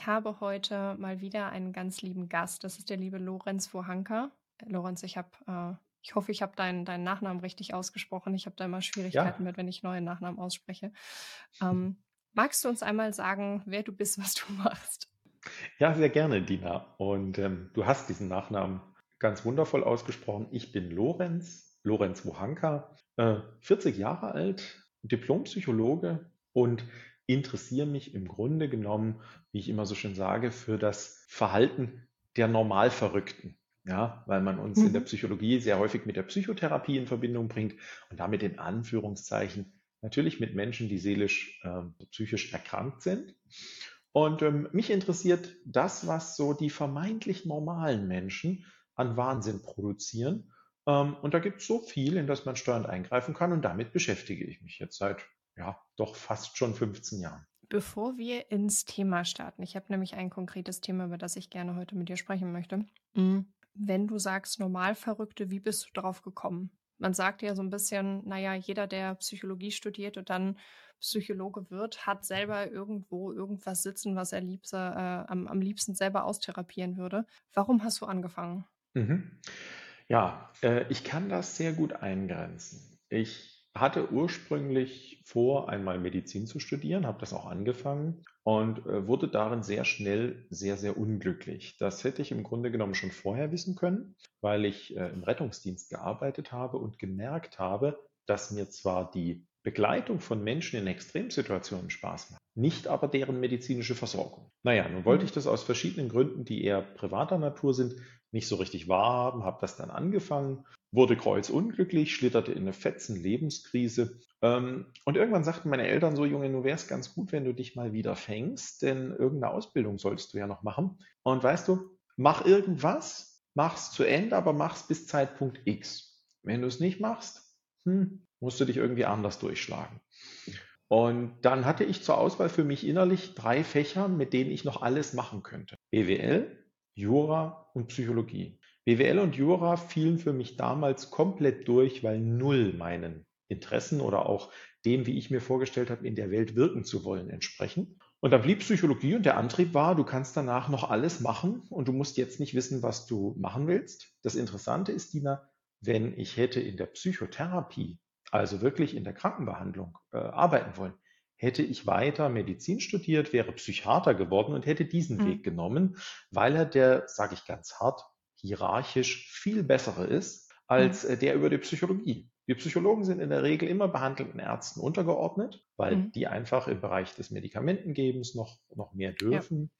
Ich habe heute mal wieder einen ganz lieben Gast. Das ist der liebe Lorenz Wohanka. Lorenz, ich habe, äh, ich hoffe, ich habe deinen, deinen Nachnamen richtig ausgesprochen. Ich habe da immer Schwierigkeiten Ja, mit, wenn ich neue Nachnamen ausspreche. Ähm, magst du uns einmal sagen, wer du bist, was du machst? ja, sehr gerne, Dina. Und ähm, du hast diesen Nachnamen ganz wundervoll ausgesprochen. Ich bin Lorenz, Lorenz Wohanka, äh, 40 Jahre alt, Diplompsychologe und interessiere mich im Grunde genommen, wie ich immer so schön sage, für das Verhalten der Normalverrückten. Ja, weil man uns in der Mhm. Psychologie sehr häufig mit der Psychotherapie in Verbindung bringt und damit in Anführungszeichen natürlich mit Menschen, die seelisch, ähm, psychisch erkrankt sind. Und ähm, mich interessiert das, was so die vermeintlich normalen Menschen an Wahnsinn produzieren. Ähm, und da gibt es so viel, in das man steuernd eingreifen kann. Und damit beschäftige ich mich jetzt seit, ja, doch fast schon 15 Jahren. Bevor wir ins Thema starten, ich habe nämlich ein konkretes Thema, über das ich gerne heute mit dir sprechen möchte. Mm, Wenn du sagst Normalverrückte, wie bist du darauf gekommen? Man sagt ja so ein bisschen, naja, jeder, der Psychologie studiert und dann Psychologe wird, hat selber irgendwo irgendwas sitzen, was er liebste, äh, am, am liebsten selber austherapieren würde. Warum hast du angefangen? Mhm. Ja, äh, ich kann das sehr gut eingrenzen. Ich hatte ursprünglich vor, einmal Medizin zu studieren, habe das auch angefangen und äh, wurde darin sehr schnell sehr, sehr unglücklich. Das hätte ich im Grunde genommen schon vorher wissen können, weil ich äh, im Rettungsdienst gearbeitet habe und gemerkt habe, dass mir zwar die Begleitung von Menschen in Extremsituationen Spaß macht, nicht aber deren medizinische Versorgung. Naja, nun wollte ich Mhm. das aus verschiedenen Gründen, die eher privater Natur sind, nicht so richtig wahrhaben, habe das dann angefangen, wurde kreuzunglücklich, schlitterte in eine fetzen Lebenskrise. Ähm, und irgendwann sagten meine Eltern so, Junge, du wärst ganz gut, wenn du dich mal wieder fängst, denn irgendeine Ausbildung sollst du ja noch machen. Und weißt du, mach irgendwas, mach's zu Ende, aber mach's bis Zeitpunkt X. Wenn du es nicht machst, hm, musst du dich irgendwie anders durchschlagen. Und dann hatte ich zur Auswahl für mich innerlich drei Fächer, mit denen ich noch alles machen könnte. BWL, Jura und Psychologie. BWL und Jura fielen für mich damals komplett durch, weil null meinen Interessen oder auch dem, wie ich mir vorgestellt habe, in der Welt wirken zu wollen, entsprechen. Und dann blieb Psychologie und der Antrieb war, du kannst danach noch alles machen und du musst jetzt nicht wissen, was du machen willst. Das Interessante ist, Dina, wenn ich hätte in der Psychotherapie, also wirklich in der Krankenbehandlung, äh, arbeiten wollen, hätte ich weiter Medizin studiert, wäre Psychiater geworden und hätte diesen Mhm. Weg genommen, weil er der, sage ich ganz hart, hierarchisch viel bessere ist als Mhm. äh, der über die Psychologie. Die Psychologen sind in der Regel immer behandelnden Ärzten untergeordnet, weil Mhm. die einfach im Bereich des Medikamentengebens noch, noch mehr Ja. dürfen.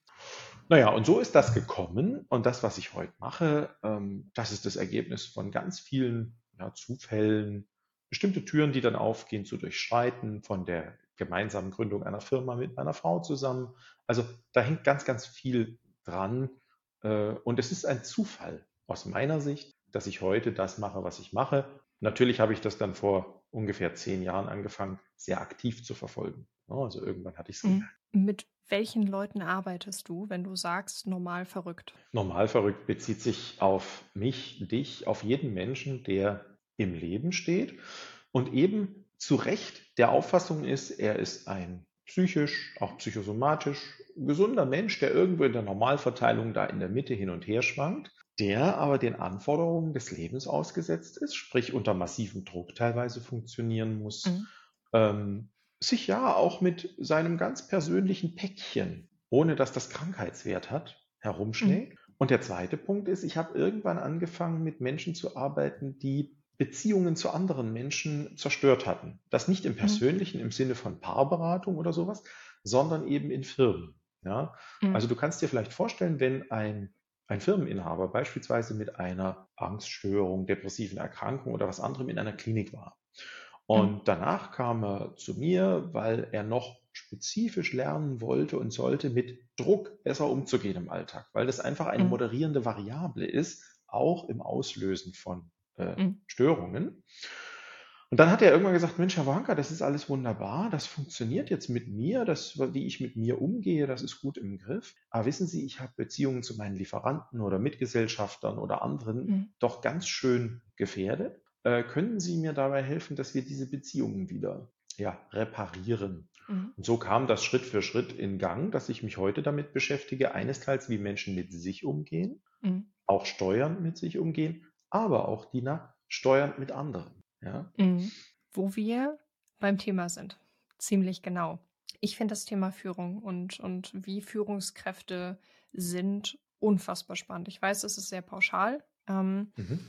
Naja, und so ist das gekommen. Und das, was ich heute mache, ähm, das ist das Ergebnis von ganz vielen ja, Zufällen, bestimmte Türen, die dann aufgehen, zu durchschreiten, von der gemeinsamen Gründung einer Firma mit meiner Frau zusammen. Also da hängt ganz, ganz viel dran. Äh, und es ist ein Zufall aus meiner Sicht, dass ich heute das mache, was ich mache. Natürlich habe ich das dann vor ungefähr zehn Jahren angefangen, sehr aktiv zu verfolgen. Also irgendwann hatte ich es Mhm. gemerkt. Mit welchen Leuten arbeitest du, wenn du sagst normal verrückt? Normal verrückt bezieht sich auf mich, dich, auf jeden Menschen, der im Leben steht und eben zu Recht der Auffassung ist, er ist ein psychisch, auch psychosomatisch gesunder Mensch, der irgendwo in der Normalverteilung da in der Mitte hin und her schwankt, der aber den Anforderungen des Lebens ausgesetzt ist, sprich unter massivem Druck teilweise funktionieren muss, Mhm. ähm, sich ja auch mit seinem ganz persönlichen Päckchen, ohne dass das Krankheitswert hat, Mhm. herumschlägt. Und der zweite Punkt ist, ich habe irgendwann angefangen, mit Menschen zu arbeiten, die Beziehungen zu anderen Menschen zerstört hatten. Das nicht im Mhm. Persönlichen, im Sinne von Paarberatung oder sowas, sondern eben in Firmen. Ja? Mhm. Also du kannst dir vielleicht vorstellen, wenn ein, ein Firmeninhaber beispielsweise mit einer Angststörung, depressiven Erkrankung oder was anderem in einer Klinik war. Mhm. Und danach kam er zu mir, weil er noch spezifisch lernen wollte und sollte, mit Druck besser umzugehen im Alltag, weil das einfach eine Mhm. moderierende Variable ist, auch im Auslösen von äh, Mhm. Störungen. Und dann hat er irgendwann gesagt, Mensch, Herr Wanka, das ist alles wunderbar, das funktioniert jetzt mit mir, das, wie ich mit mir umgehe, das ist gut im Griff. Aber wissen Sie, ich habe Beziehungen zu meinen Lieferanten oder Mitgesellschaftern oder anderen Mhm. doch ganz schön gefährdet. äh, können Sie mir dabei helfen, dass wir diese Beziehungen wieder ja, reparieren? Mhm. Und so kam das Schritt für Schritt in Gang, dass ich mich heute damit beschäftige, eines Teils, wie Menschen mit sich umgehen, Mhm. auch steuernd mit sich umgehen, aber auch, Dina, steuernd mit anderen. Ja? Mhm. Wo wir beim Thema sind. Ziemlich genau. Ich finde das Thema Führung und, und wie Führungskräfte sind unfassbar spannend. Ich weiß, es ist sehr pauschal. Ähm, Mhm.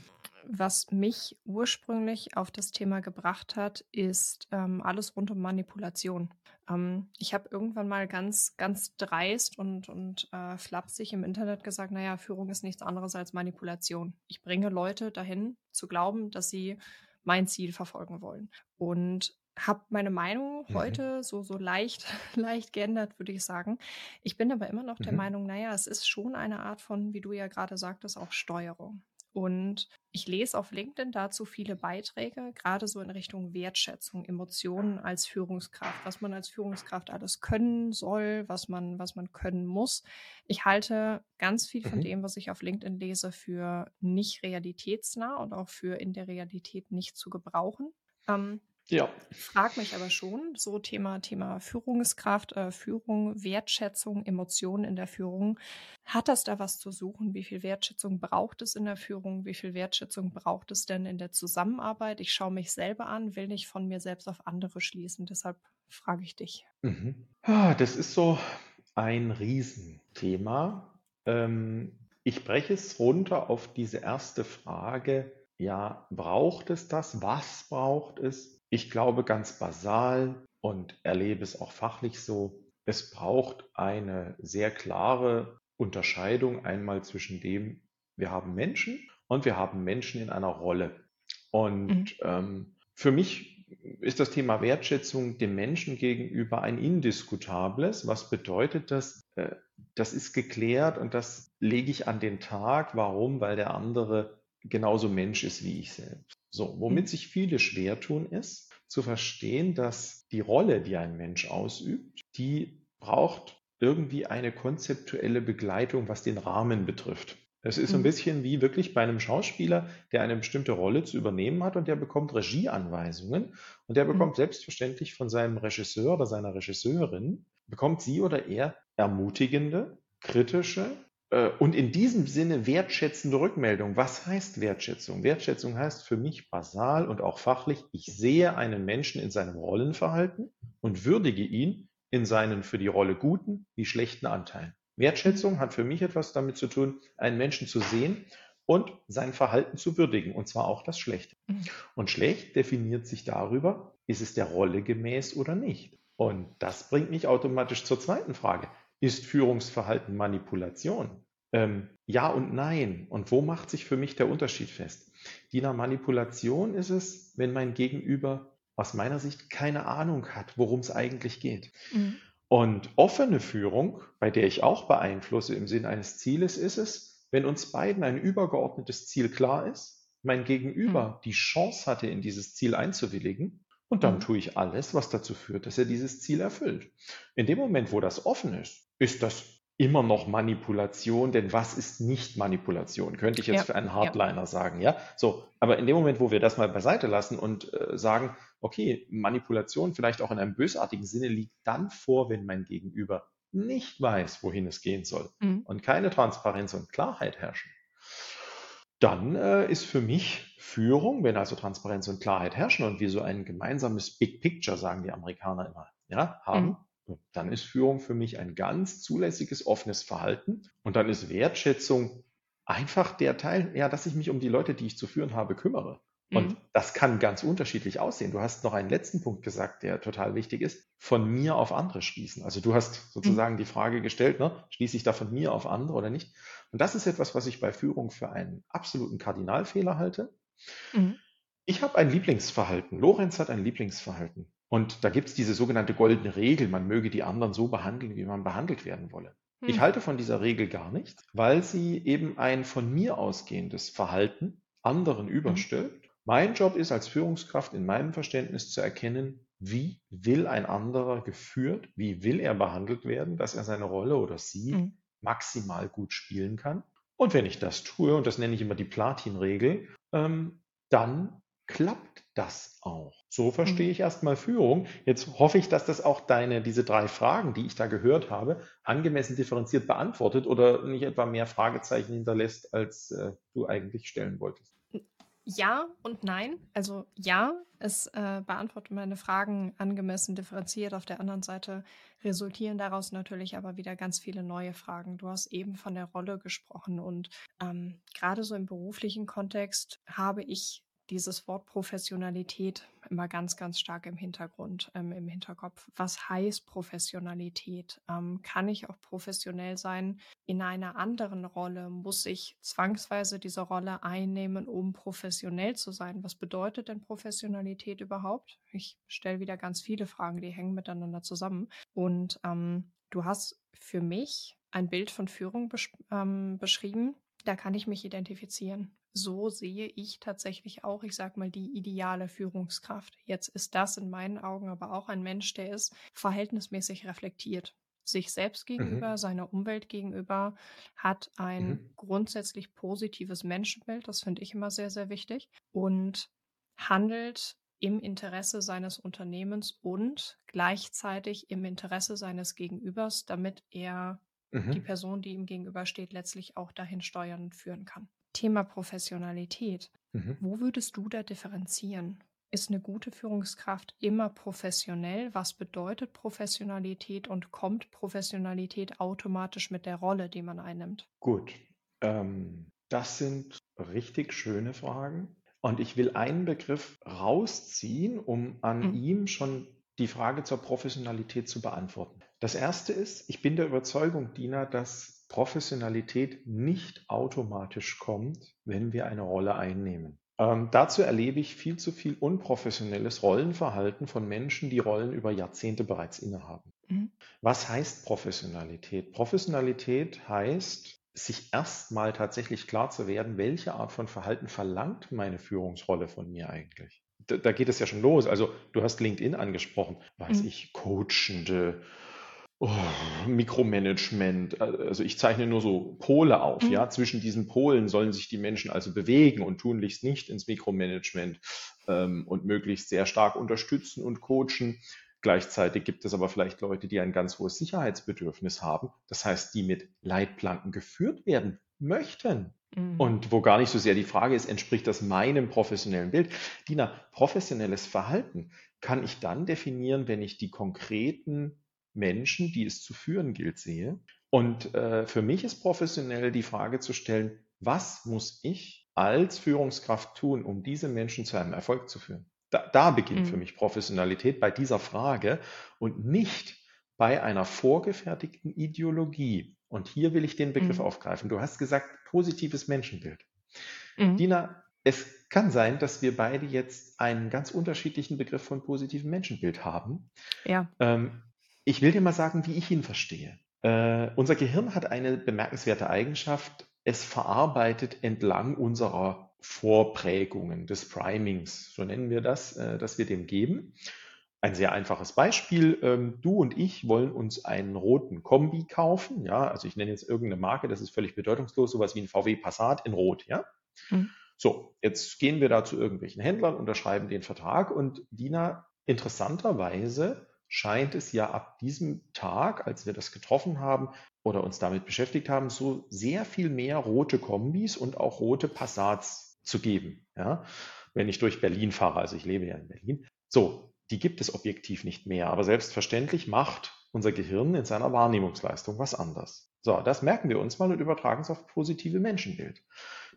was mich ursprünglich auf das Thema gebracht hat, ist ähm, alles rund um Manipulation. Ähm, ich habe irgendwann mal ganz, ganz dreist und, und äh, flapsig im Internet gesagt, naja, Führung ist nichts anderes als Manipulation. Ich bringe Leute dahin zu glauben, dass sie mein Ziel verfolgen wollen. Und habe meine Meinung Mhm. heute so, so leicht, leicht geändert, würde ich sagen. Ich bin aber immer noch der Mhm. Meinung, naja, es ist schon eine Art von, wie du ja gerade sagtest, auch Steuerung. Und ich lese auf LinkedIn dazu viele Beiträge, gerade so in Richtung Wertschätzung, Emotionen als Führungskraft, was man als Führungskraft alles können soll, was man, was man können muss. Ich halte ganz viel von Mhm. dem, was ich auf LinkedIn lese, für nicht realitätsnah und auch für in der Realität nicht zu gebrauchen. Ähm, Ja. frag mich aber schon, so Thema, Thema Führungskraft, äh, Führung, Wertschätzung, Emotionen in der Führung. Hat das da was zu suchen? Wie viel Wertschätzung braucht es in der Führung? Wie viel Wertschätzung braucht es denn in der Zusammenarbeit? Ich schaue mich selber an, will nicht von mir selbst auf andere schließen. Deshalb frage ich dich. Mhm. Ah, Das ist so ein Riesenthema. Ähm, ich breche es runter auf diese erste Frage. Ja, braucht es das? Was braucht es? Ich glaube ganz basal und erlebe es auch fachlich so. Es braucht eine sehr klare Unterscheidung einmal zwischen dem, wir haben Menschen und wir haben Menschen in einer Rolle. Mhm. Und ähm, für mich ist das Thema Wertschätzung dem Menschen gegenüber ein indiskutables. Was bedeutet das? Äh, Das ist geklärt und das lege ich an den Tag. Warum? Weil der andere genauso Mensch ist wie ich selbst. So, womit Mhm. sich viele schwer tun, ist zu verstehen, dass die Rolle, die ein Mensch ausübt, die braucht irgendwie eine konzeptuelle Begleitung, was den Rahmen betrifft. Es ist so ein Mhm. bisschen wie wirklich bei einem Schauspieler, der eine bestimmte Rolle zu übernehmen hat und der bekommt Regieanweisungen und der Mhm. bekommt selbstverständlich von seinem Regisseur oder seiner Regisseurin, bekommt sie oder er ermutigende, kritische und in diesem Sinne wertschätzende Rückmeldung. Was heißt Wertschätzung? Wertschätzung heißt für mich basal und auch fachlich, ich sehe einen Menschen in seinem Rollenverhalten und würdige ihn in seinen für die Rolle guten wie schlechten Anteilen. Wertschätzung hat für mich etwas damit zu tun, einen Menschen zu sehen und sein Verhalten zu würdigen, und zwar auch das Schlechte. Mhm. Und schlecht definiert sich darüber, ist es der Rolle gemäß oder nicht. Und das bringt mich automatisch zur zweiten Frage. Ist Führungsverhalten Manipulation? Ähm, ja und nein. Und wo macht sich für mich der Unterschied fest? Die Manipulation ist es, wenn mein Gegenüber aus meiner Sicht keine Ahnung hat, worum es eigentlich geht. Mhm. Und offene Führung, bei der ich auch beeinflusse im Sinn eines Zieles, ist es, wenn uns beiden ein übergeordnetes Ziel klar ist, mein Mhm. Gegenüber die Chance hatte, in dieses Ziel einzuwilligen, und dann Mhm. tue ich alles, was dazu führt, dass er dieses Ziel erfüllt. In dem Moment, wo das offen ist, ist das immer noch Manipulation, denn was ist nicht Manipulation? Könnte ich jetzt Ja, für einen ja. Hardliner sagen, ja? So, aber in dem Moment, wo wir das mal beiseite lassen und äh, sagen, okay, Manipulation vielleicht auch in einem bösartigen Sinne liegt dann vor, wenn mein Gegenüber nicht weiß, wohin es gehen soll Mhm. und keine Transparenz und Klarheit herrschen, dann äh, ist für mich Führung, wenn also Transparenz und Klarheit herrschen und wir so ein gemeinsames Big Picture, sagen die Amerikaner immer, ja, haben, dann ist Führung für mich ein ganz zulässiges, offenes Verhalten und dann ist Wertschätzung einfach der Teil, ja, dass ich mich um die Leute, die ich zu führen habe, kümmere. Und Mhm. das kann ganz unterschiedlich aussehen. Du hast noch einen letzten Punkt gesagt, der total wichtig ist, von mir auf andere schließen. Also du hast sozusagen die Frage gestellt, ne, schließe ich da von mir auf andere oder nicht? Und das ist etwas, was ich bei Führung für einen absoluten Kardinalfehler halte. Mhm. Ich habe ein Lieblingsverhalten. Lorenz hat ein Lieblingsverhalten. Und da gibt es diese sogenannte goldene Regel, man möge die anderen so behandeln, wie man behandelt werden wolle. Ich Mhm. halte von dieser Regel gar nichts, weil sie eben ein von mir ausgehendes Verhalten anderen überstülpt. Mein Job ist als Führungskraft in meinem Verständnis zu erkennen, wie will ein anderer geführt, wie will er behandelt werden, dass er seine Rolle oder sie Mhm. maximal gut spielen kann. Und wenn ich das tue, und das nenne ich immer die Platin-Regel, ähm, dann klappt das auch. So verstehe mhm. ich erstmal Führung. Jetzt hoffe ich, dass das auch deine, diese drei Fragen, die ich da gehört habe, angemessen differenziert beantwortet oder nicht etwa mehr Fragezeichen hinterlässt, als äh, du eigentlich stellen wolltest. Ja und nein. Also ja, es äh, beantwortet meine Fragen angemessen differenziert. Auf der anderen Seite resultieren daraus natürlich aber wieder ganz viele neue Fragen. Du hast eben von der Rolle gesprochen und ähm, gerade so im beruflichen Kontext habe ich dieses Wort Professionalität immer ganz, ganz stark im Hintergrund, ähm, im Hinterkopf. Was heißt Professionalität? Ähm, kann ich auch professionell sein in einer anderen Rolle? Muss ich zwangsweise diese Rolle einnehmen, um professionell zu sein? Was bedeutet denn Professionalität überhaupt? Ich stelle wieder ganz viele Fragen, die hängen miteinander zusammen. Und ähm, du hast für mich ein Bild von Führung besch ähm, beschrieben. Da kann ich mich identifizieren so sehe ich tatsächlich auch, ich sag mal, die ideale Führungskraft. Jetzt ist das in meinen Augen aber auch ein Mensch, der ist verhältnismäßig reflektiert. Sich selbst gegenüber, mhm. seiner Umwelt gegenüber, hat ein mhm. grundsätzlich positives Menschenbild. Das finde ich immer sehr, sehr wichtig. Und handelt im Interesse seines Unternehmens und gleichzeitig im Interesse seines Gegenübers, damit er mhm. die Person, die ihm gegenübersteht, letztlich auch dahin steuern und führen kann. Thema Professionalität. Mhm. Wo würdest du da differenzieren? Ist eine gute Führungskraft immer professionell? Was bedeutet Professionalität und kommt Professionalität automatisch mit der Rolle, die man einnimmt? Gut, ähm, das sind richtig schöne Fragen. Und ich will einen Begriff rausziehen, um an mhm. ihm schon die Frage zur Professionalität zu beantworten. Das erste ist, ich bin der Überzeugung, Dina, dass Professionalität nicht automatisch kommt, wenn wir eine Rolle einnehmen. Ähm, dazu erlebe ich viel zu viel unprofessionelles Rollenverhalten von Menschen, die Rollen über Jahrzehnte bereits innehaben. Mhm. Was heißt Professionalität? Professionalität heißt, sich erstmal tatsächlich klar zu werden, welche Art von Verhalten verlangt meine Führungsrolle von mir eigentlich. Da, da geht es ja schon los. Also du hast LinkedIn angesprochen, weiß mhm. ich, coachende, Oh, Mikromanagement, also ich zeichne nur so Pole auf, mhm. ja. Zwischen diesen Polen sollen sich die Menschen also bewegen und tunlichst nicht ins Mikromanagement ähm, und möglichst sehr stark unterstützen und coachen. Gleichzeitig gibt es aber vielleicht Leute, die ein ganz hohes Sicherheitsbedürfnis haben. Das heißt, die mit Leitplanken geführt werden möchten. Mhm. Und wo gar nicht so sehr die Frage ist, entspricht das meinem professionellen Bild? Dina, professionelles Verhalten kann ich dann definieren, wenn ich die konkreten Menschen, die es zu führen gilt, sehe. Und äh, für mich ist professionell die Frage zu stellen, was muss ich als Führungskraft tun, um diese Menschen zu einem Erfolg zu führen? Da, da beginnt mhm. für mich Professionalität bei dieser Frage und nicht bei einer vorgefertigten Ideologie. Und hier will ich den Begriff mhm. aufgreifen. Du hast gesagt, positives Menschenbild. Mhm. Dina, es kann sein, dass wir beide jetzt einen ganz unterschiedlichen Begriff von positivem Menschenbild haben. Ja. Ähm, ich will dir mal sagen, wie ich ihn verstehe. Äh, unser Gehirn hat eine bemerkenswerte Eigenschaft. Es verarbeitet entlang unserer Vorprägungen des Primings, so nennen wir das, äh, das wir dem geben. Ein sehr einfaches Beispiel. Ähm, du und ich wollen uns einen roten Kombi kaufen. Ja, also ich nenne jetzt irgendeine Marke, das ist völlig bedeutungslos, sowas wie ein VW Passat in Rot. Ja. Mhm. So, jetzt gehen wir da zu irgendwelchen Händlern, unterschreiben den Vertrag und Dina, interessanterweise scheint es ja ab diesem Tag, als wir das getroffen haben oder uns damit beschäftigt haben, so sehr viel mehr rote Kombis und auch rote Passats zu geben. Ja? Wenn ich durch Berlin fahre, also ich lebe ja in Berlin. So, die gibt es objektiv nicht mehr, aber selbstverständlich macht unser Gehirn in seiner Wahrnehmungsleistung was anders. So, das merken wir uns mal und übertragen es auf positive Menschenbild.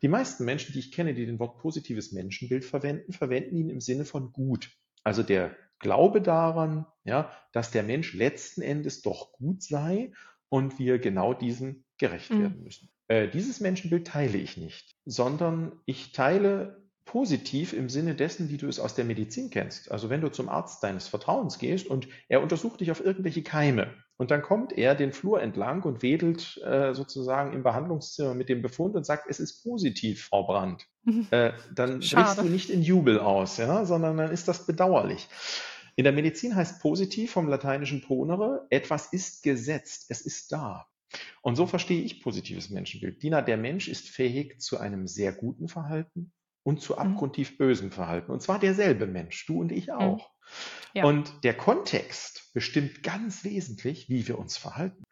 Die meisten Menschen, die ich kenne, die den Wort positives Menschenbild verwenden, verwenden ihn im Sinne von gut. Also der Glaube daran, ja, dass der Mensch letzten Endes doch gut sei und wir genau diesem gerecht mhm. werden müssen. Äh, dieses Menschenbild teile ich nicht, sondern ich teile positiv im Sinne dessen, wie du es aus der Medizin kennst. Also wenn du zum Arzt deines Vertrauens gehst und er untersucht dich auf irgendwelche Keime und dann kommt er den Flur entlang und wedelt äh, sozusagen im Behandlungszimmer mit dem Befund und sagt, es ist positiv, Frau Brandt, äh, dann brichst du nicht in Jubel aus, ja, sondern dann ist das bedauerlich. In der Medizin heißt positiv vom lateinischen ponere, etwas ist gesetzt, es ist da. Und so verstehe ich positives Menschenbild. Dina, der Mensch ist fähig zu einem sehr guten Verhalten und zu mhm. abgrundtief bösem Verhalten. Und zwar derselbe Mensch, du und ich mhm. auch. Ja. Und der Kontext bestimmt ganz wesentlich, wie wir uns verhalten.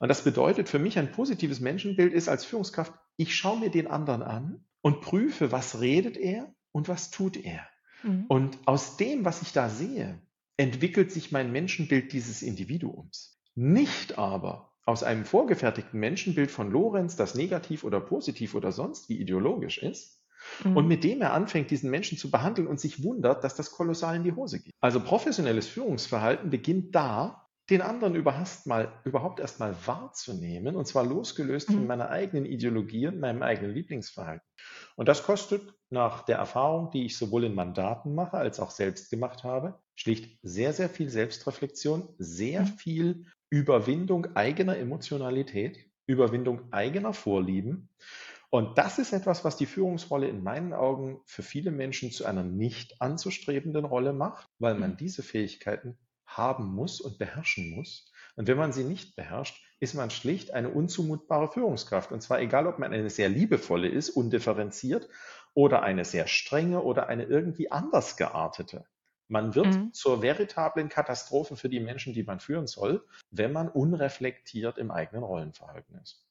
Und das bedeutet für mich, ein positives Menschenbild ist als Führungskraft, ich schaue mir den anderen an und prüfe, was redet er und was tut er. Mhm. Und aus dem, was ich da sehe, entwickelt sich mein Menschenbild dieses Individuums. Nicht aber aus einem vorgefertigten Menschenbild von Lorenz, das negativ oder positiv oder sonst wie ideologisch ist, mhm. und mit dem er anfängt, diesen Menschen zu behandeln und sich wundert, dass das kolossal in die Hose geht. Also professionelles Führungsverhalten beginnt da, den anderen überhaupt, mal, überhaupt erst mal wahrzunehmen, und zwar losgelöst von mhm. meiner eigenen Ideologie und meinem eigenen Lieblingsverhalten. Und das kostet nach der Erfahrung, die ich sowohl in Mandaten mache, als auch selbst gemacht habe, schlicht sehr, sehr viel Selbstreflexion, sehr mhm. viel Überwindung eigener Emotionalität, Überwindung eigener Vorlieben. Und das ist etwas, was die Führungsrolle in meinen Augen für viele Menschen zu einer nicht anzustrebenden Rolle macht, weil man mhm. diese Fähigkeiten haben muss und beherrschen muss. Und wenn man sie nicht beherrscht, ist man schlicht eine unzumutbare Führungskraft. Und zwar egal, ob man eine sehr liebevolle ist, undifferenziert, oder eine sehr strenge oder eine irgendwie anders geartete. Man wird mhm. zur veritablen Katastrophe für die Menschen, die man führen soll, wenn man unreflektiert im eigenen Rollenverhalten ist.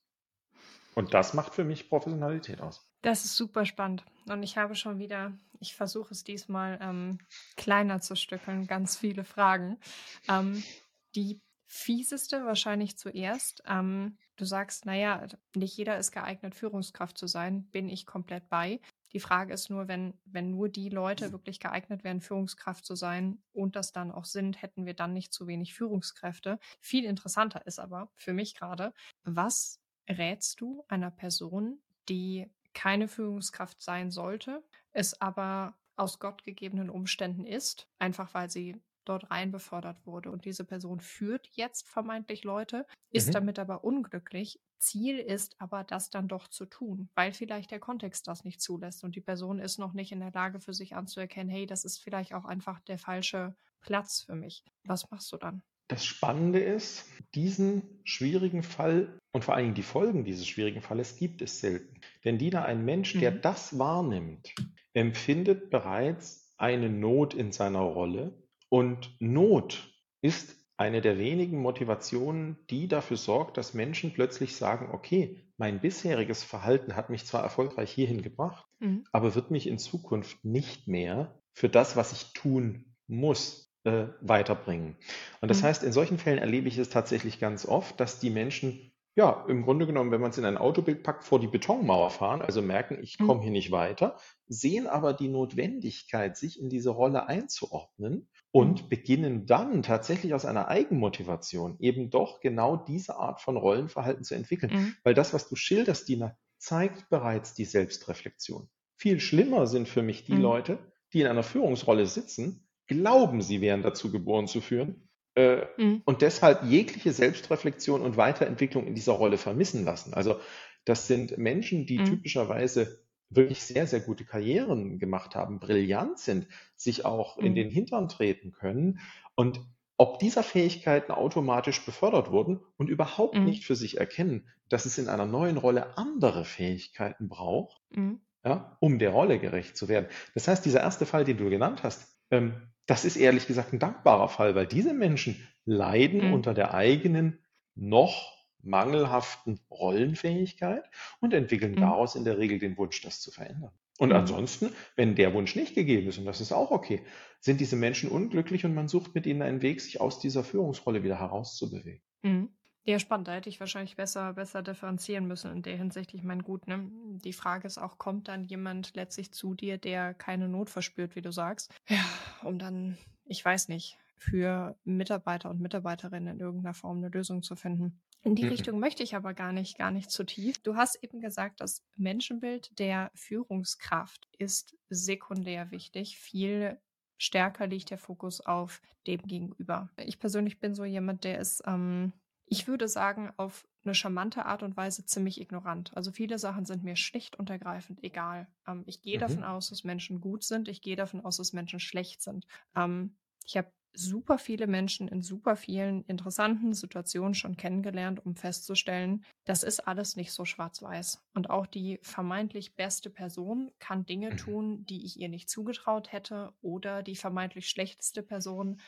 Und das macht für mich Professionalität aus. Das ist super spannend. Und ich habe schon wieder, ich versuche es diesmal ähm, kleiner zu stückeln, ganz viele Fragen. Ähm, die fieseste wahrscheinlich zuerst. Ähm, du sagst, naja, nicht jeder ist geeignet, Führungskraft zu sein, bin ich komplett bei. Die Frage ist nur, wenn, wenn nur die Leute wirklich geeignet wären, Führungskraft zu sein und das dann auch sind, hätten wir dann nicht zu wenig Führungskräfte. Viel interessanter ist aber für mich gerade, was rätst du einer Person, die keine Führungskraft sein sollte, es aber aus gottgegebenen Umständen ist, einfach weil sie dort rein befördert wurde. Und diese Person führt jetzt vermeintlich Leute, ist mhm. damit aber unglücklich. Ziel ist aber, das dann doch zu tun, weil vielleicht der Kontext das nicht zulässt und die Person ist noch nicht in der Lage für sich anzuerkennen, hey, das ist vielleicht auch einfach der falsche Platz für mich. Was machst du dann? Das Spannende ist, diesen schwierigen Fall und vor allen Dingen die Folgen dieses schwierigen Falles gibt es selten. Denn Dina, ein Mensch, mhm. der das wahrnimmt, empfindet bereits eine Not in seiner Rolle. Und Not ist eine der wenigen Motivationen, die dafür sorgt, dass Menschen plötzlich sagen, okay, mein bisheriges Verhalten hat mich zwar erfolgreich hierhin gebracht, mhm. aber wird mich in Zukunft nicht mehr für das, was ich tun muss, äh, weiterbringen. Und das mhm. heißt, in solchen Fällen erlebe ich es tatsächlich ganz oft, dass die Menschen ja, im Grunde genommen, wenn man es in ein Autobild packt, vor die Betonmauer fahren, also merken, ich komme mhm. hier nicht weiter, sehen aber die Notwendigkeit, sich in diese Rolle einzuordnen und mhm. beginnen dann tatsächlich aus einer Eigenmotivation eben doch genau diese Art von Rollenverhalten zu entwickeln. Mhm. Weil das, was du schilderst, Dina, zeigt bereits die Selbstreflexion. Viel schlimmer sind für mich die mhm. Leute, die in einer Führungsrolle sitzen glauben, sie wären dazu geboren zu führen äh, mhm. und deshalb jegliche Selbstreflexion und Weiterentwicklung in dieser Rolle vermissen lassen. Also das sind Menschen, die mhm. typischerweise wirklich sehr, sehr gute Karrieren gemacht haben, brillant sind, sich auch mhm. in den Hintern treten können und ob dieser Fähigkeiten automatisch befördert wurden und überhaupt mhm. nicht für sich erkennen, dass es in einer neuen Rolle andere Fähigkeiten braucht, mhm. ja, um der Rolle gerecht zu werden. Das heißt, dieser erste Fall, den du genannt hast, ähm, das ist ehrlich gesagt ein dankbarer Fall, weil diese Menschen leiden mhm. unter der eigenen noch mangelhaften Rollenfähigkeit und entwickeln mhm. daraus in der Regel den Wunsch, das zu verändern. Und mhm. ansonsten, wenn der Wunsch nicht gegeben ist, und das ist auch okay, sind diese Menschen unglücklich und man sucht mit ihnen einen Weg, sich aus dieser Führungsrolle wieder herauszubewegen. Ja, spannend. Da hätte ich wahrscheinlich besser, besser differenzieren müssen in der Hinsicht. Ich meine, gut, ne? Die Frage ist auch, kommt dann jemand letztlich zu dir, der keine Not verspürt, wie du sagst? Ja, um dann, ich weiß nicht, für Mitarbeiter und Mitarbeiterinnen in irgendeiner Form eine Lösung zu finden. In die mhm. Richtung möchte ich aber gar nicht, gar nicht zu tief. Du hast eben gesagt, das Menschenbild der Führungskraft ist sekundär wichtig. Viel stärker liegt der Fokus auf dem Gegenüber. Ich persönlich bin so jemand, der ist ähm, ich würde sagen, auf eine charmante Art und Weise ziemlich ignorant. Also viele Sachen sind mir schlicht und ergreifend egal. Ähm, ich gehe mhm. davon aus, dass Menschen gut sind. Ich gehe davon aus, dass Menschen schlecht sind. Ähm, ich habe super viele Menschen in super vielen interessanten Situationen schon kennengelernt, um festzustellen, das ist alles nicht so schwarz-weiß. Und auch die vermeintlich beste Person kann Dinge Mhm. tun, die ich ihr nicht zugetraut hätte, oder die vermeintlich schlechteste Person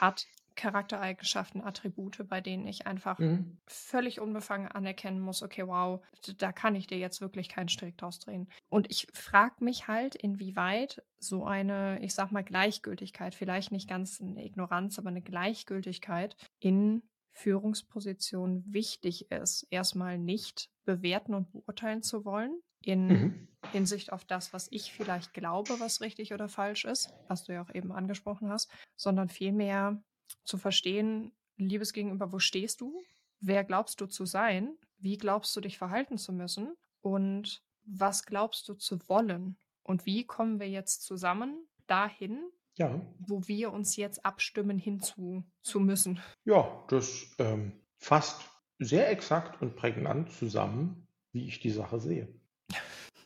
hat Charaktereigenschaften, Attribute, bei denen ich einfach Mhm. völlig unbefangen anerkennen muss, okay, wow, da kann ich dir jetzt wirklich keinen Strick draus drehen. Und ich frage mich halt, inwieweit so eine, ich sag mal, Gleichgültigkeit, vielleicht nicht ganz eine Ignoranz, aber eine Gleichgültigkeit in Führungspositionen wichtig ist, erstmal nicht bewerten und beurteilen zu wollen in Mhm. Hinsicht auf das, was ich vielleicht glaube, was richtig oder falsch ist, was du ja auch eben angesprochen hast, sondern vielmehr zu verstehen, liebes Gegenüber, wo stehst du? Wer glaubst du zu sein? Wie glaubst du dich verhalten zu müssen? Und was glaubst du zu wollen? Und wie kommen wir jetzt zusammen dahin, Ja, wo wir uns jetzt abstimmen hinzu zu müssen? ja, das ähm, fasst sehr exakt und prägnant zusammen, wie ich die Sache sehe.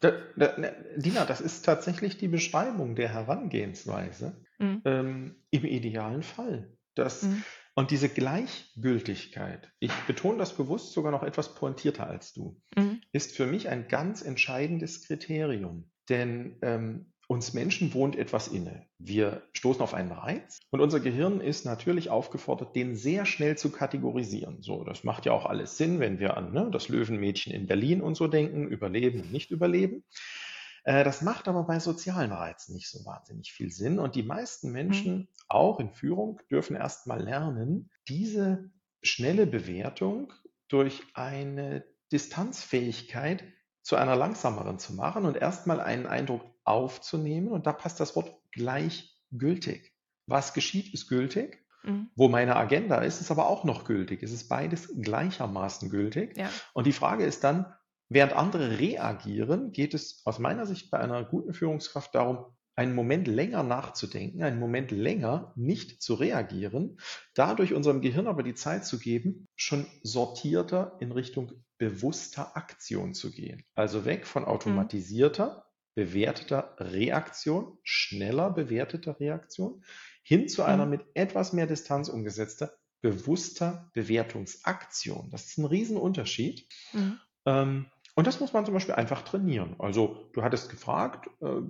Da, da, ne, Dina, das ist tatsächlich die Beschreibung der Herangehensweise Mhm. ähm, im idealen Fall. Das, Mhm. Und diese Gleichgültigkeit, ich betone das bewusst sogar noch etwas pointierter als du, Mhm. ist für mich ein ganz entscheidendes Kriterium. Denn ähm, uns Menschen wohnt etwas inne. Wir stoßen auf einen Reiz und unser Gehirn ist natürlich aufgefordert, den sehr schnell zu kategorisieren. So, das macht ja auch alles Sinn, wenn wir an ne, das Löwenmädchen in Berlin und so denken, überleben und nicht überleben. Äh, Das macht aber bei sozialen Reizen nicht so wahnsinnig viel Sinn. Und die meisten Menschen, auch in Führung, dürfen erst mal lernen, diese schnelle Bewertung durch eine Distanzfähigkeit zu einer langsameren zu machen und erstmal einen Eindruck aufzunehmen. Und da passt das Wort gleichgültig. Was geschieht, ist gültig. Mhm. Wo meine Agenda ist, ist aber auch noch gültig. Es ist beides gleichermaßen gültig. Ja. Und die Frage ist dann, während andere reagieren, geht es aus meiner Sicht bei einer guten Führungskraft darum, einen Moment länger nachzudenken, einen Moment länger nicht zu reagieren, dadurch unserem Gehirn aber die Zeit zu geben, schon sortierter in Richtung bewusster Aktion zu gehen. Also weg von automatisierter, bewerteter Reaktion, schneller bewerteter Reaktion, hin zu einer Mhm. mit etwas mehr Distanz umgesetzter, bewusster Bewertungsaktion. Das ist ein Riesenunterschied. Mhm. Ähm, und das muss man zum Beispiel einfach trainieren. Also du hattest gefragt, äh,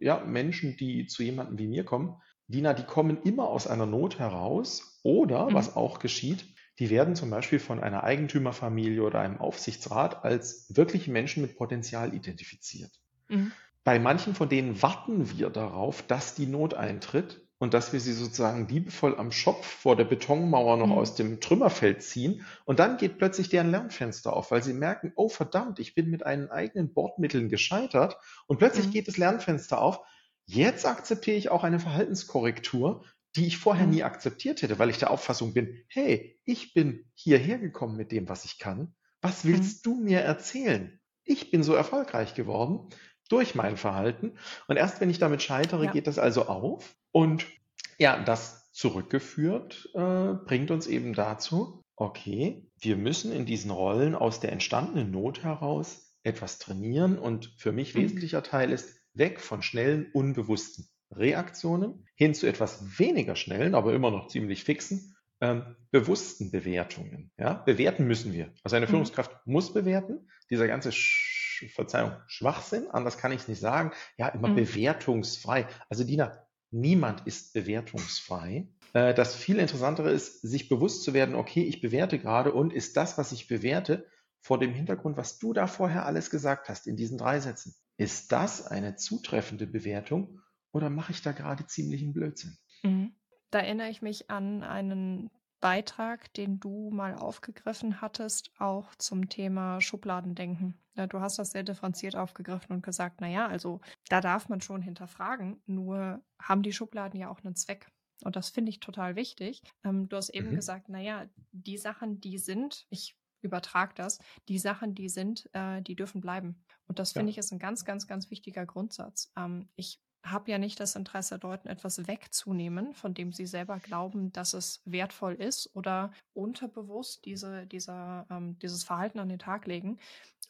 ja, Menschen, die zu jemandem wie mir kommen, Dina, die kommen immer aus einer Not heraus oder, Mhm. was auch geschieht, die werden zum Beispiel von einer Eigentümerfamilie oder einem Aufsichtsrat als wirkliche Menschen mit Potenzial identifiziert. Mhm. Bei manchen von denen warten wir darauf, dass die Not eintritt und dass wir sie sozusagen liebevoll am Schopf vor der Betonmauer noch Mhm. aus dem Trümmerfeld ziehen. Und dann geht plötzlich deren Lernfenster auf, weil sie merken, oh verdammt, ich bin mit einen eigenen Bordmitteln gescheitert. Und plötzlich Mhm. geht das Lernfenster auf. Jetzt akzeptiere ich auch eine Verhaltenskorrektur, die ich vorher Mhm. nie akzeptiert hätte, weil ich der Auffassung bin, hey, ich bin hierher gekommen mit dem, was ich kann. Was Mhm. willst du mir erzählen? Ich bin so erfolgreich geworden durch mein Verhalten. Und erst wenn ich damit scheitere, Ja. geht das also auf. Und ja, das zurückgeführt äh, bringt uns eben dazu, okay, wir müssen in diesen Rollen aus der entstandenen Not heraus etwas trainieren. Und für mich Mhm. wesentlicher Teil ist weg von schnellen, unbewussten Reaktionen hin zu etwas weniger schnellen, aber immer noch ziemlich fixen, ähm, bewussten Bewertungen. Ja? Bewerten müssen wir. Also eine Mhm. Führungskraft muss bewerten. Dieser ganze Sch Verzeihung, Schwachsinn, anders kann ich es nicht sagen. Ja, immer Mhm. bewertungsfrei. Also Dina, niemand ist bewertungsfrei. Äh, das viel interessantere ist, sich bewusst zu werden, okay, ich bewerte gerade und ist das, was ich bewerte, vor dem Hintergrund, was du da vorher alles gesagt hast in diesen drei Sätzen, ist das eine zutreffende Bewertung oder mache ich da gerade ziemlichen Blödsinn? Mhm. Da erinnere ich mich an einen Beitrag, den du mal aufgegriffen hattest, auch zum Thema Schubladendenken. Du hast das sehr differenziert aufgegriffen und gesagt, naja, also da darf man schon hinterfragen, nur haben die Schubladen ja auch einen Zweck. Und das finde ich total wichtig. Ähm, du hast eben Mhm. gesagt, naja, die Sachen, die sind, ich übertrage das, die Sachen, die sind, äh, die dürfen bleiben. Und das Ja. finde ich ist ein ganz, ganz, ganz wichtiger Grundsatz. Ähm, ich habe ja nicht das Interesse, Leuten etwas wegzunehmen, von dem sie selber glauben, dass es wertvoll ist oder unterbewusst diese, dieser, ähm, dieses Verhalten an den Tag legen,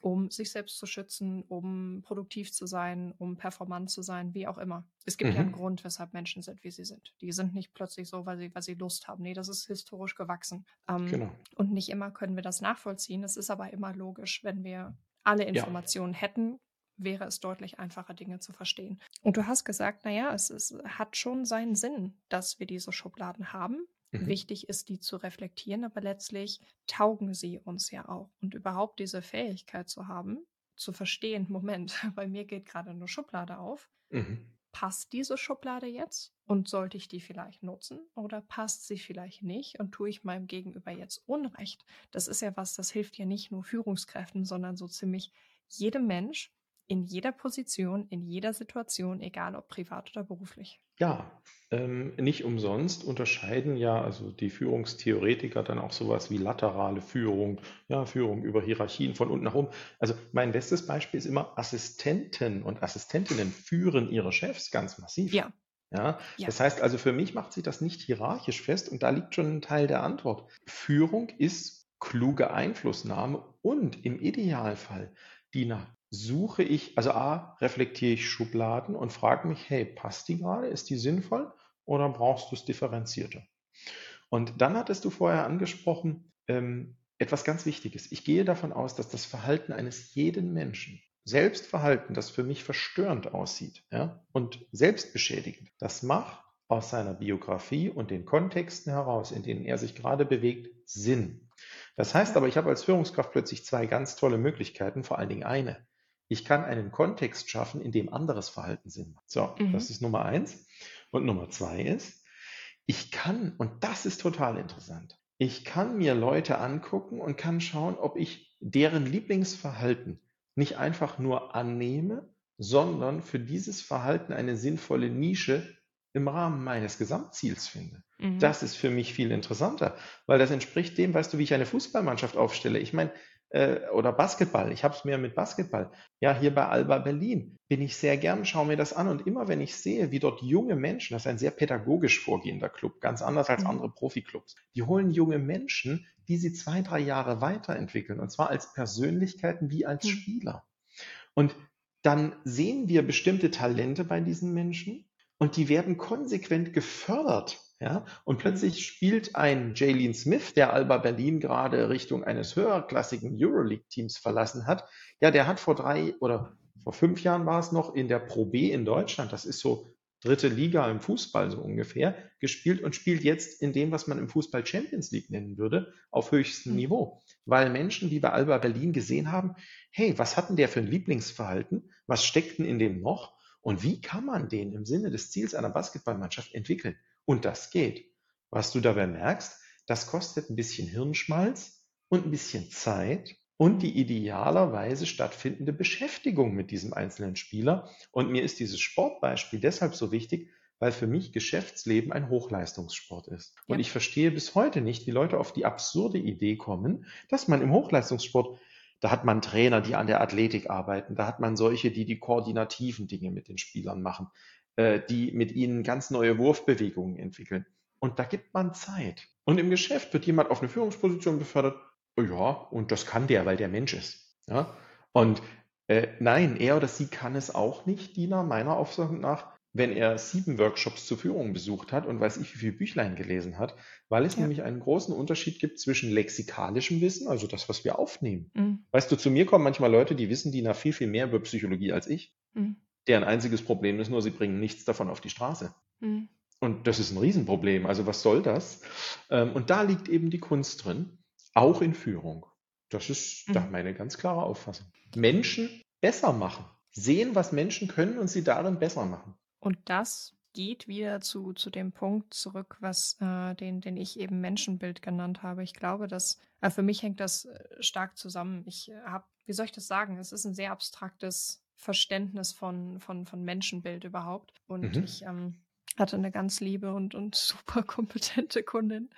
um sich selbst zu schützen, um produktiv zu sein, um performant zu sein, wie auch immer. Es gibt mhm. ja einen mhm. Grund, weshalb Menschen sind, wie sie sind. Die sind nicht plötzlich so, weil sie, weil sie Lust haben. Nee, das ist historisch gewachsen. Ähm, genau. Und nicht immer können wir das nachvollziehen. Es ist aber immer logisch, wenn wir alle Informationen ja. hätten, wäre es deutlich einfacher, Dinge zu verstehen. Und du hast gesagt, naja, es, es hat schon seinen Sinn, dass wir diese Schubladen haben. Mhm. Wichtig ist, die zu reflektieren, aber letztlich taugen sie uns ja auch. Und überhaupt diese Fähigkeit zu haben, zu verstehen, Moment, bei mir geht gerade eine Schublade auf. Mhm. Passt diese Schublade jetzt und sollte ich die vielleicht nutzen oder passt sie vielleicht nicht und tue ich meinem Gegenüber jetzt Unrecht? Das ist ja was, das hilft ja nicht nur Führungskräften, sondern so ziemlich jedem Mensch, in jeder Position, in jeder Situation, egal ob privat oder beruflich. Ja, ähm, nicht umsonst unterscheiden ja also die Führungstheoretiker dann auch sowas wie laterale Führung, ja, Führung über Hierarchien von unten nach oben. Also mein bestes Beispiel ist immer Assistenten und Assistentinnen führen ihre Chefs ganz massiv. Ja. Ja, ja. Das heißt also, für mich macht sich das nicht hierarchisch fest und da liegt schon ein Teil der Antwort. Führung ist kluge Einflussnahme und im Idealfall die nach suche ich, also A, reflektiere ich Schubladen und frage mich, hey, passt die gerade? Ist die sinnvoll oder brauchst du es differenzierter? Und dann hattest du vorher angesprochen, ähm, etwas ganz Wichtiges. Ich gehe davon aus, dass das Verhalten eines jeden Menschen, Selbstverhalten, das für mich verstörend aussieht ja, und selbstbeschädigend, das macht aus seiner Biografie und den Kontexten heraus, in denen er sich gerade bewegt, Sinn. Das heißt aber, ich habe als Führungskraft plötzlich zwei ganz tolle Möglichkeiten, vor allen Dingen eine. Ich kann einen Kontext schaffen, in dem anderes Verhalten Sinn macht. So, mhm. das ist Nummer eins. Und Nummer zwei ist, ich kann, und das ist total interessant, ich kann mir Leute angucken und kann schauen, ob ich deren Lieblingsverhalten nicht einfach nur annehme, sondern für dieses Verhalten eine sinnvolle Nische im Rahmen meines Gesamtziels finde. Mhm. Das ist für mich viel interessanter, weil das entspricht dem, weißt du, wie ich eine Fußballmannschaft aufstelle. Ich meine, äh, oder Basketball. Ich habe es mir mit Basketball. Ja, hier bei Alba Berlin bin ich sehr gern, schaue mir das an und immer wenn ich sehe, wie dort junge Menschen, das ist ein sehr pädagogisch vorgehender Club, ganz anders als mhm. andere Profiklubs, die holen junge Menschen, die sie zwei, drei Jahre weiterentwickeln und zwar als Persönlichkeiten wie als mhm. Spieler. Und dann sehen wir bestimmte Talente bei diesen Menschen und die werden konsequent gefördert ja, und mhm. plötzlich spielt ein Jalen Smith, der Alba Berlin gerade Richtung eines höherklassigen Euroleague-Teams verlassen hat. Ja, der hat vor drei oder vor fünf Jahren war es noch in der Pro B in Deutschland, das ist so dritte Liga im Fußball so ungefähr, gespielt und spielt jetzt in dem, was man im Fußball Champions League nennen würde, auf höchstem mhm. Niveau. Weil Menschen, die bei Alba Berlin gesehen haben, hey, was hatten der für ein Lieblingsverhalten? Was steckt denn in dem noch? Und wie kann man den im Sinne des Ziels einer Basketballmannschaft entwickeln? Und das geht. Was du dabei merkst, das kostet ein bisschen Hirnschmalz und ein bisschen Zeit und die idealerweise stattfindende Beschäftigung mit diesem einzelnen Spieler. Und mir ist dieses Sportbeispiel deshalb so wichtig, weil für mich Geschäftsleben ein Hochleistungssport ist. Und ja. ich verstehe bis heute nicht, wie Leute auf die absurde Idee kommen, dass man im Hochleistungssport, da hat man Trainer, die an der Athletik arbeiten, da hat man solche, die die koordinativen Dinge mit den Spielern machen. Äh, die mit ihnen ganz neue Wurfbewegungen entwickeln. Und da gibt man Zeit. Und im Geschäft wird jemand auf eine Führungsposition befördert. Oh ja, und das kann der, weil der Mensch ist. Ja? Und äh, nein, er oder sie kann es auch nicht, Dina, meiner Auffassung nach, wenn er sieben Workshops zur Führung besucht hat und weiß ich, wie viel Büchlein gelesen hat, weil es ja. nämlich einen großen Unterschied gibt zwischen lexikalischem Wissen, also das, was wir aufnehmen. Mhm. Weißt du, zu mir kommen manchmal Leute, die wissen, die nach viel, viel mehr über Psychologie als ich. Mhm. Deren einziges Problem ist nur, sie bringen nichts davon auf die Straße. Mhm. Und das ist ein Riesenproblem. Also was soll das? Ähm, und da liegt eben die Kunst drin, auch in Führung. Das ist mhm. da meine ganz klare Auffassung. Menschen besser machen. Sehen, was Menschen können und sie darin besser machen. Und das geht wieder zu, zu dem Punkt zurück, was äh, den, den ich eben Menschenbild genannt habe. Ich glaube, dass äh, für mich hängt das äh, stark zusammen. Ich äh, habe, wie soll ich das sagen? Es ist ein sehr abstraktes Verständnis von, von, von Menschenbild überhaupt. Und mhm. ich ähm, hatte eine ganz liebe und, und super kompetente Kundin,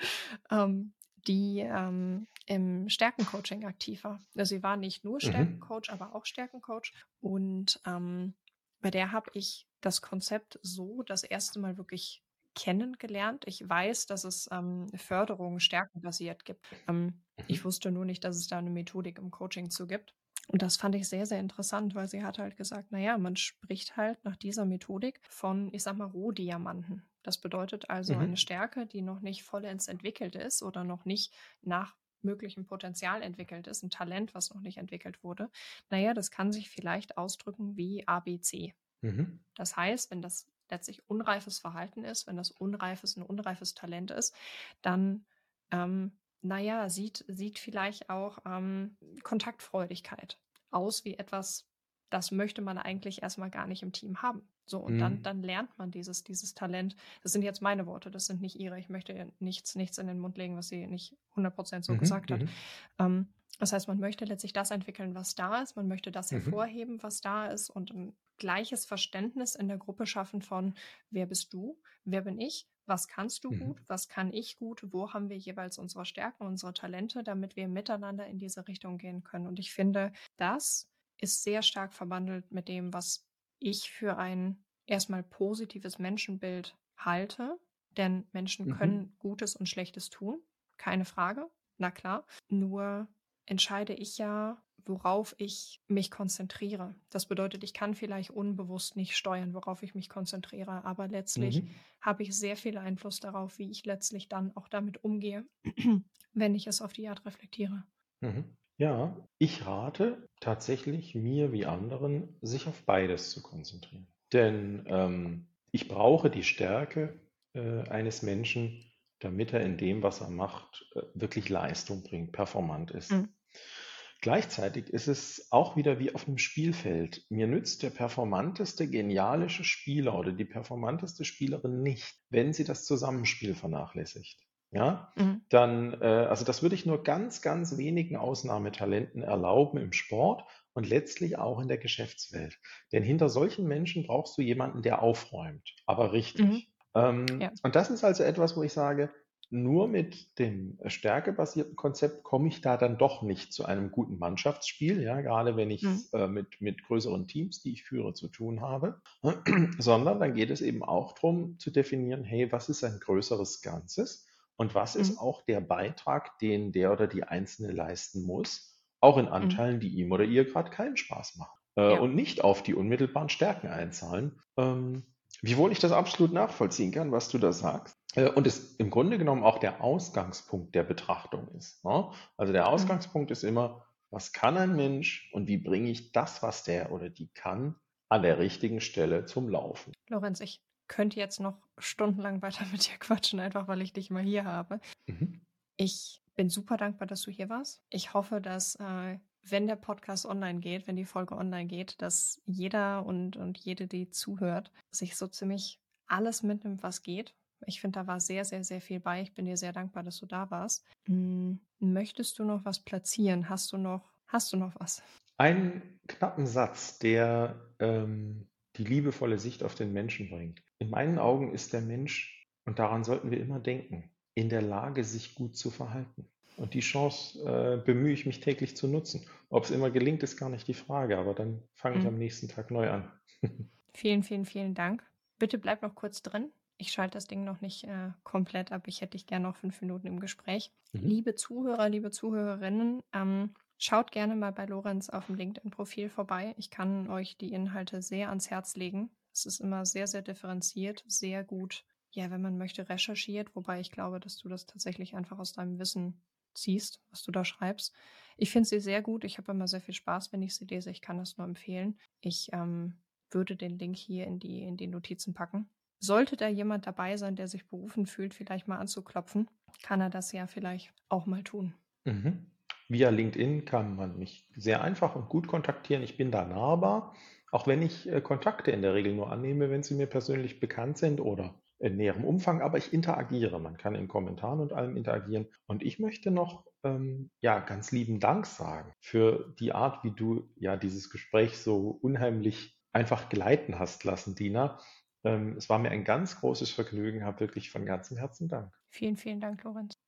ähm, die ähm, im Stärkencoaching aktiv war. Also sie war nicht nur mhm. Stärkencoach, mhm. aber auch Stärkencoach. Und ähm, bei der habe ich das Konzept so das erste Mal wirklich kennengelernt. Ich weiß, dass es ähm, Förderung stärkenbasiert gibt. Ähm, ich mhm. wusste nur nicht, dass es da eine Methodik im Coaching zu gibt. Und das fand ich sehr, sehr interessant, weil sie hat halt gesagt, naja, man spricht halt nach dieser Methodik von, ich sag mal, Rohdiamanten. Das bedeutet also mhm. eine Stärke, die noch nicht vollends entwickelt ist oder noch nicht nach möglichem Potenzial entwickelt ist, ein Talent, was noch nicht entwickelt wurde. Naja, das kann sich vielleicht ausdrücken wie ABC. Mhm. Das heißt, wenn das letztlich unreifes Verhalten ist, wenn das unreifes ein unreifes Talent ist, dann ähm, naja, sieht, sieht vielleicht auch ähm, Kontaktfreudigkeit aus wie etwas, das möchte man eigentlich erstmal gar nicht im Team haben. So, und mhm. dann, dann lernt man dieses, dieses Talent. Das sind jetzt meine Worte, das sind nicht ihre. Ich möchte nichts, nichts in den Mund legen, was sie nicht 100% so mhm, gesagt hat. Mhm. Ähm, das heißt, man möchte letztlich das entwickeln, was da ist. Man möchte das mhm. hervorheben, was da ist und ein gleiches Verständnis in der Gruppe schaffen von, wer bist du, wer bin ich, was kannst du mhm. gut, was kann ich gut, wo haben wir jeweils unsere Stärken, unsere Talente, damit wir miteinander in diese Richtung gehen können. Und ich finde, das ist sehr stark verwandelt mit dem, was ich für ein erstmal positives Menschenbild halte. Denn Menschen mhm. können Gutes und Schlechtes tun, keine Frage, na klar. Nur entscheide ich ja, worauf ich mich konzentriere. Das bedeutet, ich kann vielleicht unbewusst nicht steuern, worauf ich mich konzentriere, aber letztlich mhm. habe ich sehr viel Einfluss darauf, wie ich letztlich dann auch damit umgehe, wenn ich es auf die Art reflektiere. Mhm. Ja, ich rate tatsächlich mir wie anderen, sich auf beides zu konzentrieren. Denn ähm, ich brauche die Stärke äh, eines Menschen, damit er in dem, was er macht, äh, wirklich Leistung bringt, performant ist. Mhm. Gleichzeitig ist es auch wieder wie auf einem Spielfeld. Mir nützt der performanteste, genialische Spieler oder die performanteste Spielerin nicht, wenn sie das Zusammenspiel vernachlässigt. Ja, mhm. dann, äh, also das würde ich nur ganz, ganz wenigen Ausnahmetalenten erlauben im Sport und letztlich auch in der Geschäftswelt. Denn hinter solchen Menschen brauchst du jemanden, der aufräumt, aber richtig. Mhm. Ähm, ja. Und das ist also etwas, wo ich sage, nur mit dem stärkebasierten Konzept komme ich da dann doch nicht zu einem guten Mannschaftsspiel, ja, gerade wenn ich mhm. äh, mit, mit größeren Teams, die ich führe, zu tun habe, sondern dann geht es eben auch darum zu definieren, hey, was ist ein größeres Ganzes und was mhm. ist auch der Beitrag, den der oder die Einzelne leisten muss, auch in mhm. Anteilen, mhm. die ihm oder ihr gerade keinen Spaß machen äh, ja. und nicht auf die unmittelbaren Stärken einzahlen. Ähm, Wiewohl ich das absolut nachvollziehen kann, was du da sagst. Äh, und es im Grunde genommen auch der Ausgangspunkt der Betrachtung ist. Ne? Also der mhm. Ausgangspunkt ist immer, was kann ein Mensch und wie bringe ich das, was der oder die kann, an der richtigen Stelle zum Laufen. Lorenz, ich könnte jetzt noch stundenlang weiter mit dir quatschen, einfach weil ich dich mal hier habe. Mhm. Ich bin super dankbar, dass du hier warst. Ich hoffe, dass äh, wenn der Podcast online geht, wenn die Folge online geht, dass jeder und, und jede, die zuhört, sich so ziemlich alles mitnimmt, was geht. Ich finde, da war sehr, sehr, sehr viel bei. Ich bin dir sehr dankbar, dass du da warst. Hm, möchtest du noch was platzieren? Hast du noch, hast du noch was? Einen knappen Satz, der ähm, die liebevolle Sicht auf den Menschen bringt. In meinen Augen ist der Mensch, und daran sollten wir immer denken, in der Lage, sich gut zu verhalten. Und die Chance äh, bemühe ich mich täglich zu nutzen. Ob es immer gelingt, ist gar nicht die Frage, aber dann fange ich mhm. am nächsten Tag neu an. vielen, vielen, vielen Dank. Bitte bleib noch kurz drin. Ich schalte das Ding noch nicht äh, komplett ab. Ich hätte dich gerne noch fünf Minuten im Gespräch. Mhm. Liebe Zuhörer, liebe Zuhörerinnen, ähm, schaut gerne mal bei Lorenz auf dem LinkedIn-Profil vorbei. Ich kann euch die Inhalte sehr ans Herz legen. Es ist immer sehr, sehr differenziert, sehr gut, ja, wenn man möchte, recherchiert, wobei ich glaube, dass du das tatsächlich einfach aus deinem Wissen ziehst, was du da schreibst. Ich finde sie sehr gut. Ich habe immer sehr viel Spaß, wenn ich sie lese. Ich kann das nur empfehlen. Ich ähm, würde den Link hier in die, in die Notizen packen. Sollte da jemand dabei sein, der sich berufen fühlt, vielleicht mal anzuklopfen, kann er das ja vielleicht auch mal tun. Mhm. Via LinkedIn kann man mich sehr einfach und gut kontaktieren. Ich bin da nahbar, auch wenn ich äh, Kontakte in der Regel nur annehme, wenn sie mir persönlich bekannt sind oder in näherem Umfang, aber ich interagiere. Man kann in Kommentaren und allem interagieren. Und ich möchte noch ähm, ja ganz lieben Dank sagen für die Art, wie du ja dieses Gespräch so unheimlich einfach gleiten hast lassen, Dina. Ähm, es war mir ein ganz großes Vergnügen, habe wirklich von ganzem Herzen Dank. Vielen, vielen Dank, Lorenz.